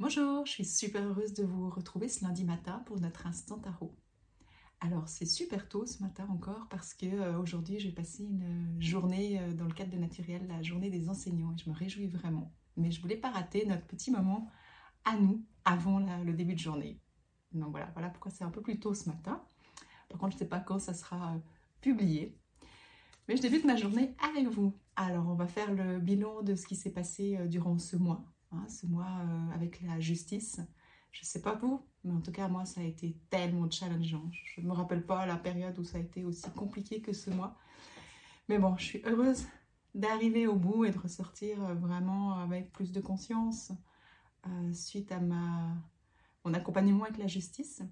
Bonjour, je suis super heureuse de vous retrouver ce lundi matin pour notre instant tarot. Alors c'est super tôt ce matin encore parce que euh, aujourd'hui j'ai passé une journée euh, dans le cadre de Naturel, la journée des enseignants et je me réjouis vraiment. Mais je voulais pas rater notre petit moment à nous avant le début de journée. Donc voilà, voilà pourquoi c'est un peu plus tôt ce matin. Par contre je ne sais pas quand ça sera euh, publié. Mais je débute ma journée avec vous. Alors on va faire le bilan de ce qui s'est passé durant ce mois Hein, ce mois euh, avec la justice. Je ne sais pas vous, mais en tout cas, moi, ça a été tellement challengeant. Je ne me rappelle pas la période où ça a été aussi compliqué que ce mois. Mais bon, je suis heureuse d'arriver au bout et de ressortir euh, vraiment avec plus de conscience euh, suite à ma, mon accompagnement avec la justice.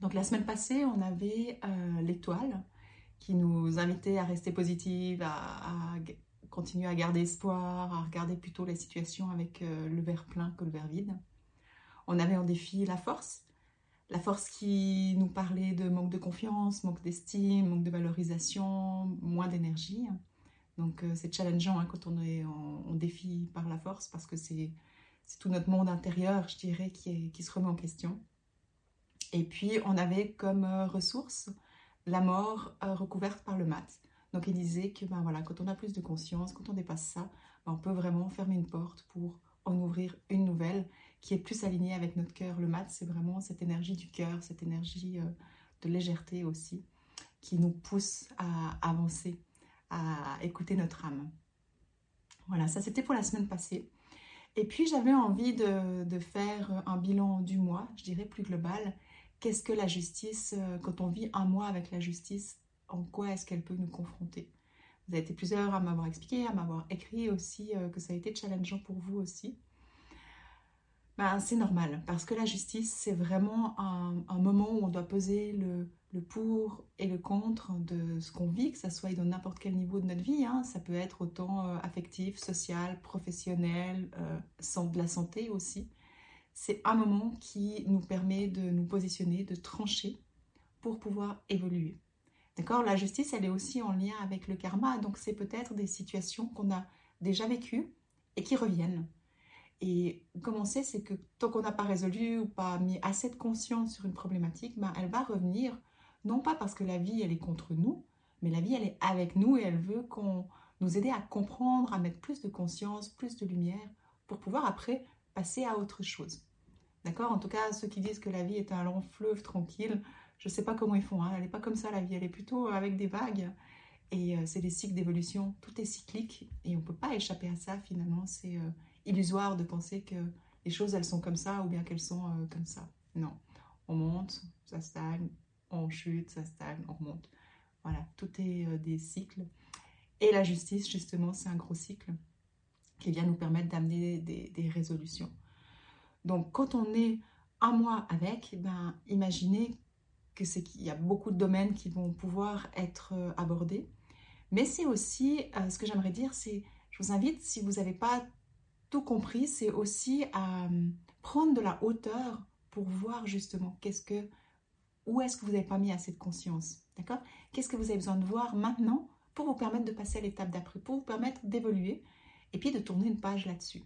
Donc la semaine passée, on avait l'étoile qui nous invitait à rester positive, à, à continuer à garder espoir, à regarder plutôt la situation avec euh, le verre plein que le verre vide. On avait en défi la force, la force qui nous parlait de manque de confiance, manque d'estime, manque de valorisation, moins d'énergie. Donc euh, c'est challengeant hein, quand on est en, défi par la force parce que c'est tout notre monde intérieur, je dirais, qui, se remet en question. Et puis on avait comme euh, ressource la mort recouverte par le mat. Donc il disait que ben voilà, quand on a plus de conscience, quand on dépasse ça, ben, on peut vraiment fermer une porte pour en ouvrir une nouvelle qui est plus alignée avec notre cœur. Le mat, c'est vraiment cette énergie du cœur, cette énergie euh, de légèreté aussi, qui nous pousse à avancer, à écouter notre âme. Voilà, ça c'était pour la semaine passée. Et puis j'avais envie de, de, faire un bilan du mois, je dirais plus global. Qu'est-ce que la justice, euh, quand on vit un mois avec la justice, en quoi est-ce qu'elle peut nous confronter. Vous avez été plusieurs à m'avoir expliqué, à m'avoir écrit aussi euh, que ça a été challengeant pour vous aussi. Ben, c'est normal, parce que la justice, c'est vraiment un, moment où on doit peser le, pour et le contre de ce qu'on vit, que ça soit dans n'importe quel niveau de notre vie. Hein. Ça peut être autant euh, affectif, social, professionnel, euh, de la santé aussi. C'est un moment qui nous permet de nous positionner, de trancher pour pouvoir évoluer. D'accord? La justice, elle est aussi en lien avec le karma, donc c'est peut-être des situations qu'on a déjà vécues et qui reviennent. Et comment c'est, c'est que tant qu'on n'a pas résolu ou pas mis assez de conscience sur une problématique, ben, elle va revenir, non pas parce que la vie, elle est contre nous, mais la vie, elle est avec nous et elle veut qu'on nous aider à comprendre, à mettre plus de conscience, plus de lumière, pour pouvoir après passer à autre chose. D'accord? En tout cas, ceux qui disent que la vie est un long fleuve tranquille, je ne sais pas comment ils font. Hein. Elle n'est pas comme ça la vie. Elle est plutôt avec des vagues. Et euh, c'est des cycles d'évolution. Tout est cyclique et on ne peut pas échapper à ça finalement. C'est euh, illusoire de penser que les choses elles sont comme ça ou bien qu'elles sont euh, comme ça. Non. On monte, ça stagne, on chute, ça stagne, on remonte. Voilà, tout est des cycles. Et la justice, justement, c'est un gros cycle qui vient nous permettre d'amener des, des, résolutions. Donc, quand on est un mois avec, ben, imaginez que c'est qu'il y a beaucoup de domaines qui vont pouvoir être euh, abordés. Mais c'est aussi, euh, ce que j'aimerais dire, c'est, je vous invite, si vous n'avez pas tout compris, c'est aussi à euh, prendre de la hauteur pour voir justement qu'est-ce que, où est-ce que vous n'avez pas mis assez de conscience, d'accord? Qu'est-ce que vous avez besoin de voir maintenant pour vous permettre de passer à l'étape d'après, pour vous permettre d'évoluer et puis de tourner une page là-dessus.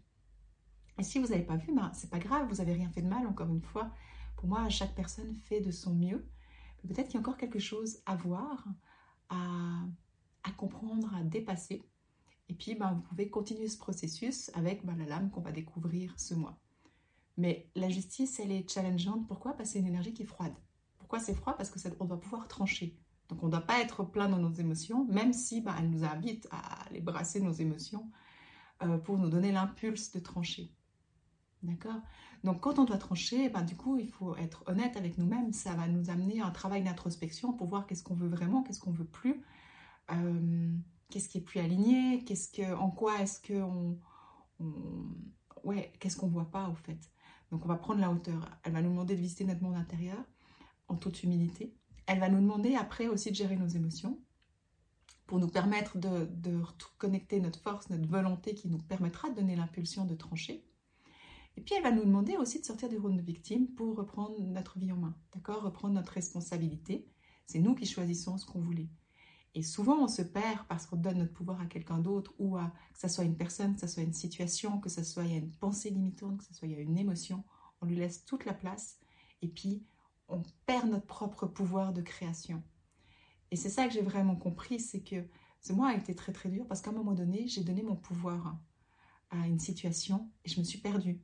Et si vous n'avez pas vu, ben, c'est pas grave, vous n'avez rien fait de mal, encore une fois. Pour moi, chaque personne fait de son mieux peut-être qu'il y a encore quelque chose à voir, à, comprendre, à dépasser. Et puis, ben, vous pouvez continuer ce processus avec ben, la lame qu'on va découvrir ce mois. Mais la justice, elle est challengeante. Pourquoi? Parce que c'est une énergie qui est froide. Pourquoi c'est froid? Parce qu'on doit pouvoir trancher. Donc on ne doit pas être plein dans nos émotions, même si ben, elle nous invite à aller brasser nos émotions euh, pour nous donner l'impulse de trancher. D'accord Donc quand on doit trancher, ben, du coup, il faut être honnête avec nous-mêmes. Ça va nous amener à un travail d'introspection pour voir qu'est-ce qu'on veut vraiment, qu'est-ce qu'on veut plus, euh, qu'est-ce qui est plus aligné, qu'est-ce que, en quoi est-ce que on, ouais, qu'est-ce qu'on voit pas au fait? Donc on va prendre la hauteur. Elle va nous demander de visiter notre monde intérieur en toute humilité. Elle va nous demander après aussi de gérer nos émotions pour nous permettre de, de connecter notre force, notre volonté qui nous permettra de donner l'impulsion de trancher. Et puis elle va nous demander aussi de sortir du rôle de victime pour reprendre notre vie en main, d'accord? Reprendre notre responsabilité. C'est nous qui choisissons ce qu'on voulait. Et souvent, on se perd parce qu'on donne notre pouvoir à quelqu'un d'autre ou à que ce soit une personne, que ce soit une situation, que ce soit une pensée limitante, que ce soit une émotion. On lui laisse toute la place et puis on perd notre propre pouvoir de création. Et c'est ça que j'ai vraiment compris, c'est que ce mois a été très très dur parce qu'à un moment donné, j'ai donné mon pouvoir à une situation et je me suis perdue.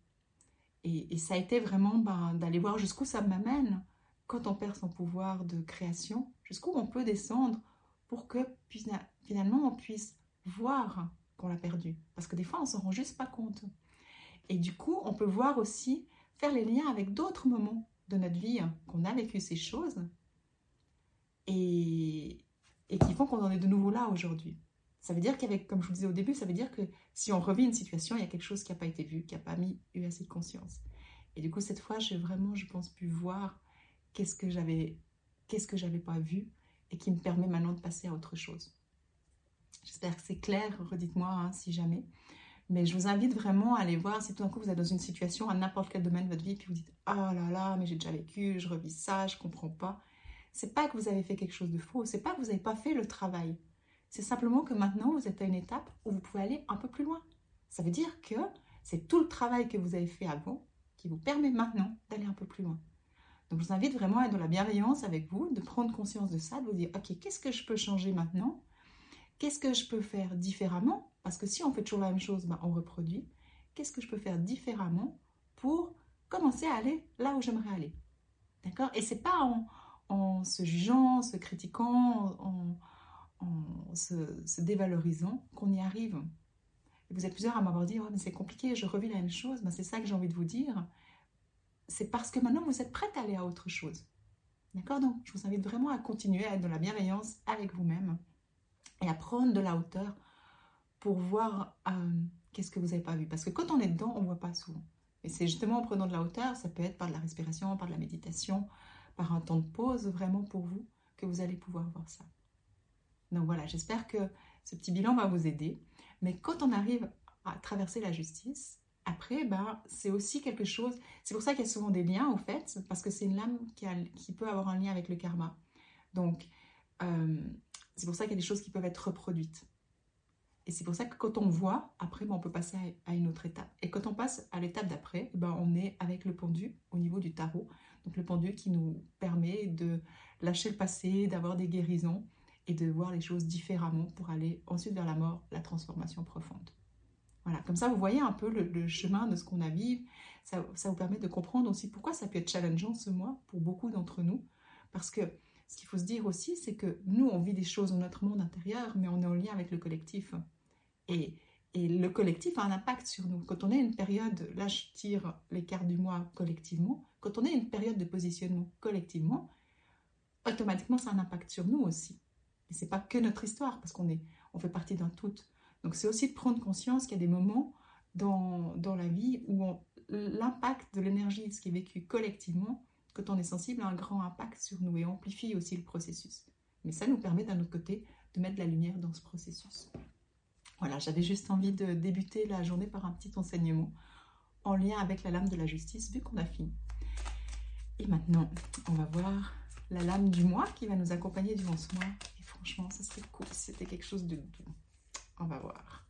Et, ça a été vraiment ben, d'aller voir jusqu'où ça m'amène quand on perd son pouvoir de création, jusqu'où on peut descendre pour que finalement on puisse voir qu'on l'a perdu. Parce que des fois, on s'en rend juste pas compte. Et du coup, on peut voir aussi, faire les liens avec d'autres moments de notre vie hein, qu'on a vécu ces choses et, et qui font qu'on en est de nouveau là aujourd'hui. Ça veut dire qu'avec, comme je vous disais au début, ça veut dire que si on revit une situation, il y a quelque chose qui n'a pas été vu, qui n'a pas mis, eu assez de conscience. Et du coup, cette fois, j'ai vraiment, je pense, pu voir qu'est-ce que j'avais, qu'est-ce que j'avais pas vu et qui me permet maintenant de passer à autre chose. J'espère que c'est clair, redites-moi hein, si jamais. Mais je vous invite vraiment à aller voir si tout d'un coup vous êtes dans une situation à n'importe quel domaine de votre vie, puis vous dites Oh là là, mais j'ai déjà vécu, je revis ça, je comprends pas. C'est pas que vous avez fait quelque chose de faux, c'est pas que vous n'avez pas fait le travail. C'est simplement que maintenant vous êtes à une étape où vous pouvez aller un peu plus loin. Ça veut dire que c'est tout le travail que vous avez fait avant qui vous permet maintenant d'aller un peu plus loin. Donc je vous invite vraiment à être dans la bienveillance avec vous, de prendre conscience de ça, de vous dire, ok, qu'est-ce que je peux changer maintenant? Qu'est-ce que je peux faire différemment? Parce que si on fait toujours la même chose, ben, on reproduit. Qu'est-ce que je peux faire différemment pour commencer à aller là où j'aimerais aller? D'accord? Et c'est pas en, se jugeant, se critiquant, en, se, dévalorisant qu'on y arrive. vous êtes plusieurs à m'avoir dit, mais c'est compliqué, je revis la même chose. Ben, c'est ça que j'ai envie de vous dire c'est parce que maintenant vous êtes prête à aller à autre chose. D'accord? Donc, je vous invite vraiment à continuer à être dans la bienveillance avec vous-même et à prendre de la hauteur pour voir euh, qu'est-ce que vous n'avez pas vu. Parce que quand on est dedans, on ne voit pas souvent. Et c'est justement en prenant de la hauteur, ça peut être par de la respiration, par de la méditation, par un temps de pause vraiment pour vous, que vous allez pouvoir voir ça. Donc voilà, j'espère que ce petit bilan va vous aider. Mais quand on arrive à traverser la justice, après, ben, c'est aussi quelque chose. C'est pour ça qu'il y a souvent des liens, en fait, parce que c'est une lame qui, peut avoir un lien avec le karma. Donc, euh, c'est pour ça qu'il y a des choses qui peuvent être reproduites. Et c'est pour ça que quand on voit, après, ben, on peut passer à, une autre étape. Et quand on passe à l'étape d'après, ben, on est avec le pendu au niveau du tarot. Donc, le pendu qui nous permet de lâcher le passé, d'avoir des guérisons et de voir les choses différemment pour aller ensuite vers la mort, la transformation profonde. Voilà, comme ça, vous voyez un peu le, chemin de ce qu'on a vécu. Ça, ça, vous permet de comprendre aussi pourquoi ça peut être challengeant ce mois pour beaucoup d'entre nous. Parce que ce qu'il faut se dire aussi, c'est que nous, on vit des choses dans notre monde intérieur, mais on est en lien avec le collectif. Et, et le collectif a un impact sur nous. Quand on est une période, là je tire les cartes du mois collectivement, quand on est une période de positionnement collectivement, automatiquement ça a un impact sur nous aussi. Et c'est pas que notre histoire, parce qu'on on fait partie d'un tout. Donc c'est aussi de prendre conscience qu'il y a des moments dans, dans la vie où l'impact de l'énergie, ce qui est vécu collectivement, quand on est sensible, a un grand impact sur nous et amplifie aussi le processus. Mais ça nous permet d'un autre côté de mettre de la lumière dans ce processus. Voilà, j'avais juste envie de débuter la journée par un petit enseignement en lien avec la lame de la justice, vu qu'on a fini. Et maintenant, on va voir la lame du mois qui va nous accompagner durant ce mois. Franchement, ça serait cool si c'était quelque chose de doux. On va voir.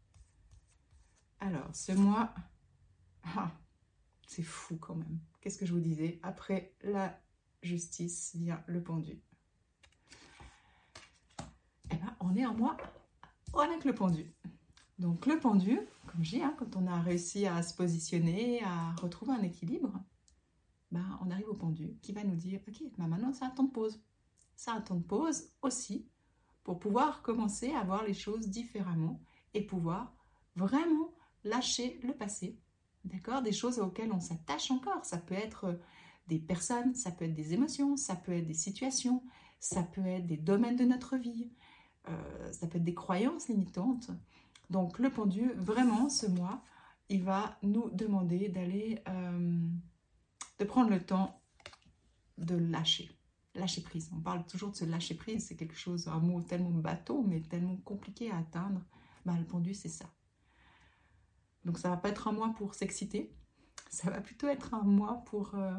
Alors, ce mois, ah, c'est fou quand même. Qu'est-ce que je vous disais? Après la justice vient le pendu. Eh bien, on est en mois avec le pendu. Donc le pendu, comme je dis, hein, quand on a réussi à se positionner, à retrouver un équilibre, ben, on arrive au pendu qui va nous dire, ok, ben maintenant c'est un temps de pause. C'est un temps de pause aussi pour pouvoir commencer à voir les choses différemment et pouvoir vraiment lâcher le passé. D'accord? Des choses auxquelles on s'attache encore. Ça peut être des personnes, ça peut être des émotions, ça peut être des situations, ça peut être des domaines de notre vie, euh, ça peut être des croyances limitantes. Donc le pendu, vraiment, ce mois, il va nous demander d'aller, euh, de prendre le temps de lâcher lâcher prise. On parle toujours de se lâcher prise, c'est quelque chose, un mot tellement bateau, mais tellement compliqué à atteindre. Bah, le pendu, c'est ça. Donc ça va pas être un mois pour s'exciter, ça va plutôt être un mois pour, euh,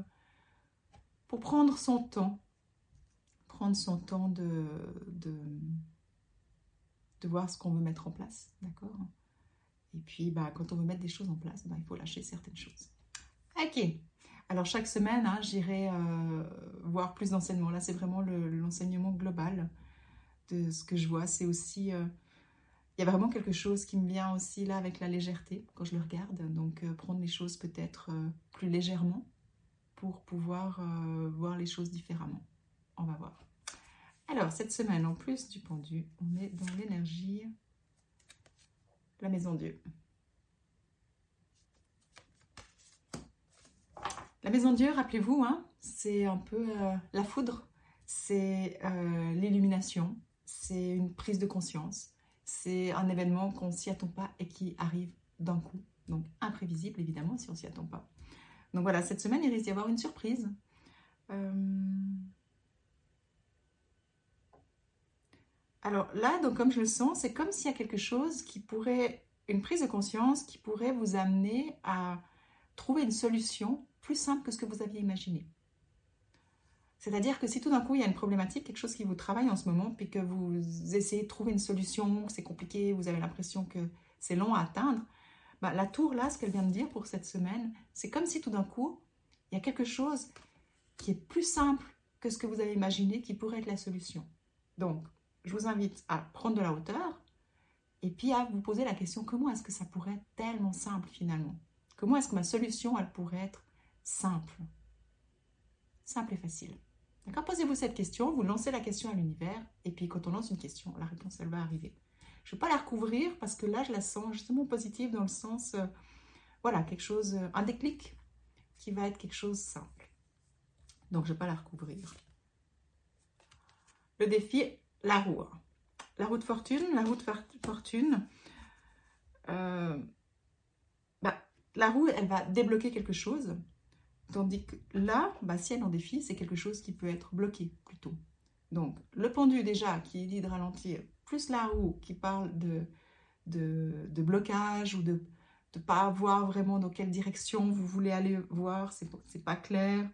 pour prendre son temps, prendre son temps de, de, de voir ce qu'on veut mettre en place, d'accord? Et puis, bah, quand on veut mettre des choses en place, bah, il faut lâcher certaines choses. Ok. Alors chaque semaine, hein, j'irai euh, voir plus d'enseignements. Là, c'est vraiment l'enseignement global de ce que je vois. C'est aussi, euh, il y a vraiment quelque chose qui me vient aussi là avec la légèreté quand je le regarde. Donc euh, prendre les choses peut-être plus légèrement pour pouvoir voir les choses différemment. On va voir. Alors cette semaine, en plus du pendu, on est dans l'énergie, la maison Dieu. La maison Dieu, rappelez-vous, hein, c'est un peu euh, la foudre, c'est euh, l'illumination, c'est une prise de conscience, c'est un événement qu'on ne s'y attend pas et qui arrive d'un coup. Donc imprévisible, évidemment, si on s'y attend pas. Donc voilà, cette semaine, il risque d'y avoir une surprise. Euh, alors là, donc comme je le sens, c'est comme s'il y a quelque chose qui pourrait, une prise de conscience qui pourrait vous amener à trouver une solution plus simple que ce que vous aviez imaginé. C'est-à-dire que si tout d'un coup il y a une problématique, quelque chose qui vous travaille en ce moment, puis que vous essayez de trouver une solution, c'est compliqué, vous avez l'impression que c'est long à atteindre, bah, la tour là, ce qu'elle vient de dire pour cette semaine, c'est comme si tout d'un coup il y a quelque chose qui est plus simple que ce que vous avez imaginé qui pourrait être la solution. Donc, je vous invite à prendre de la hauteur et puis à vous poser la question comment est-ce que ça pourrait être tellement simple finalement? Comment est-ce que ma solution, elle pourrait être simple? Simple et facile. D'accord? Posez-vous cette question, vous lancez la question à l'univers, et puis quand on lance une question, la réponse, elle va arriver. Je ne vais pas la recouvrir parce que là, je la sens justement positive dans le sens, euh, voilà, quelque chose, euh, un déclic qui va être quelque chose simple. Donc, je ne vais pas la recouvrir. Le défi, la roue. La roue de fortune, la roue de fortune, euh, bah, la roue, elle va débloquer quelque chose. Tandis que là, bah, si elle en défi, c'est quelque chose qui peut être bloqué plutôt. Donc, le pendu déjà qui dit de ralentir, plus la roue qui parle de, de, blocage ou de ne pas voir vraiment dans quelle direction vous voulez aller voir, c'est pas clair.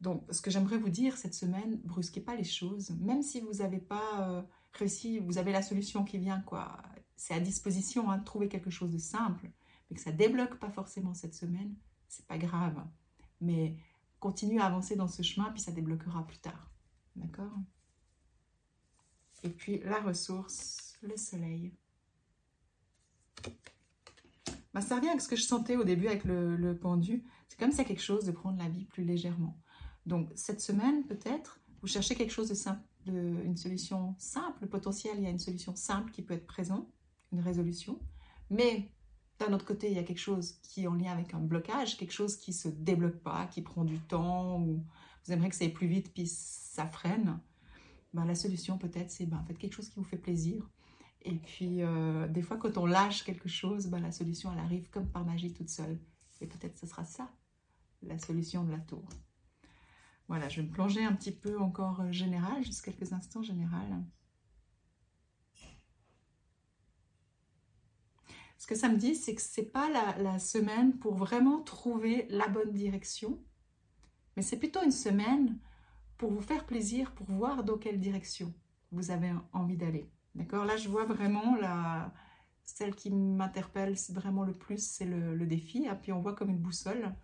Donc, ce que j'aimerais vous dire cette semaine, brusquez pas les choses. Même si vous n'avez pas euh, réussi, vous avez la solution qui vient, quoi. C'est à disposition hein, de trouver quelque chose de simple mais que ça débloque pas forcément cette semaine, c'est pas grave. Mais continue à avancer dans ce chemin, puis ça débloquera plus tard. D'accord? Et puis la ressource, le soleil. Bah, ça revient avec ce que je sentais au début avec le, pendu. C'est comme ça quelque chose de prendre la vie plus légèrement. Donc cette semaine, peut-être, vous cherchez quelque chose de simple, une solution simple. Potentiel, il y a une solution simple qui peut être présente, une résolution. Mais d'un autre côté, il y a quelque chose qui est en lien avec un blocage, quelque chose qui se débloque pas, qui prend du temps, ou vous aimeriez que ça aille plus vite, puis ça freine. Ben, la solution peut-être, c'est ben, faites quelque chose qui vous fait plaisir. Et puis, euh, des fois, quand on lâche quelque chose, ben, la solution, elle arrive comme par magie toute seule. Et peut-être ce sera ça, la solution de la tour. Voilà, je vais me plonger un petit peu encore euh, général, juste quelques instants général. Ce que ça me dit, c'est que ce n'est pas la, semaine pour vraiment trouver la bonne direction, mais c'est plutôt une semaine pour vous faire plaisir, pour voir dans quelle direction vous avez envie d'aller. D'accord? Là, je vois vraiment la, celle qui m'interpelle vraiment le plus, c'est le, défi. Et puis on voit comme une boussole.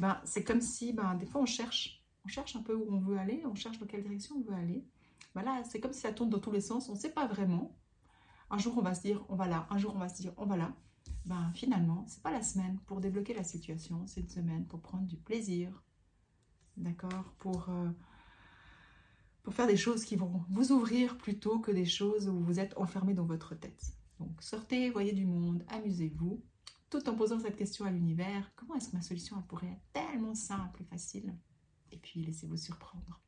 Ben, c'est comme si, ben, des fois, on cherche. On cherche un peu où on veut aller, on cherche dans quelle direction on veut aller. Ben là, c'est comme si ça tourne dans tous les sens, on ne sait pas vraiment. Un jour, on va se dire, on va là. Un jour, on va se dire, on va là. Ben, finalement, c'est pas la semaine pour débloquer la situation. C'est une semaine pour prendre du plaisir. D'accord? Pour, euh, pour faire des choses qui vont vous ouvrir plutôt que des choses où vous êtes enfermé dans votre tête. Donc, sortez, voyez du monde, amusez-vous, tout en posant cette question à l'univers. Comment est-ce que ma solution pourrait être tellement simple et facile? Et puis, laissez-vous surprendre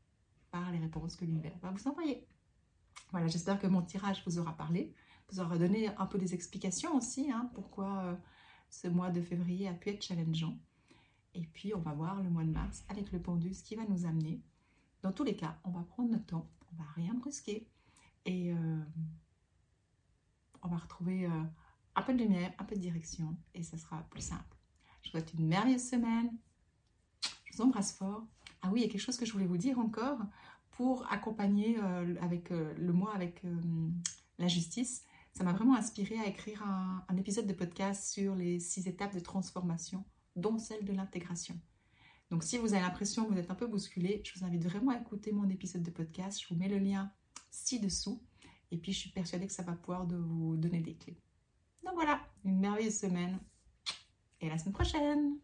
par les réponses que l'univers va vous envoyer. Voilà, j'espère que mon tirage vous aura parlé vous aura donné un peu des explications aussi, hein, pourquoi euh, ce mois de février a pu être challengeant. Et puis, on va voir le mois de mars avec le pendu, ce qui va nous amener. Dans tous les cas, on va prendre notre temps, on va rien brusquer. Et euh, on va retrouver euh, un peu de lumière, un peu de direction. Et ça sera plus simple. Je vous souhaite une merveilleuse semaine. Je vous embrasse fort. Ah oui, il y a quelque chose que je voulais vous dire encore pour accompagner avec le mois avec la justice. Ça m'a vraiment inspiré à écrire un, épisode de podcast sur les six étapes de transformation, dont celle de l'intégration. Donc si vous avez l'impression que vous êtes un peu bousculé, je vous invite vraiment à écouter mon épisode de podcast. Je vous mets le lien ci-dessous. Et puis je suis persuadée que ça va pouvoir vous donner des clés. Donc voilà, une merveilleuse semaine. Et à la semaine prochaine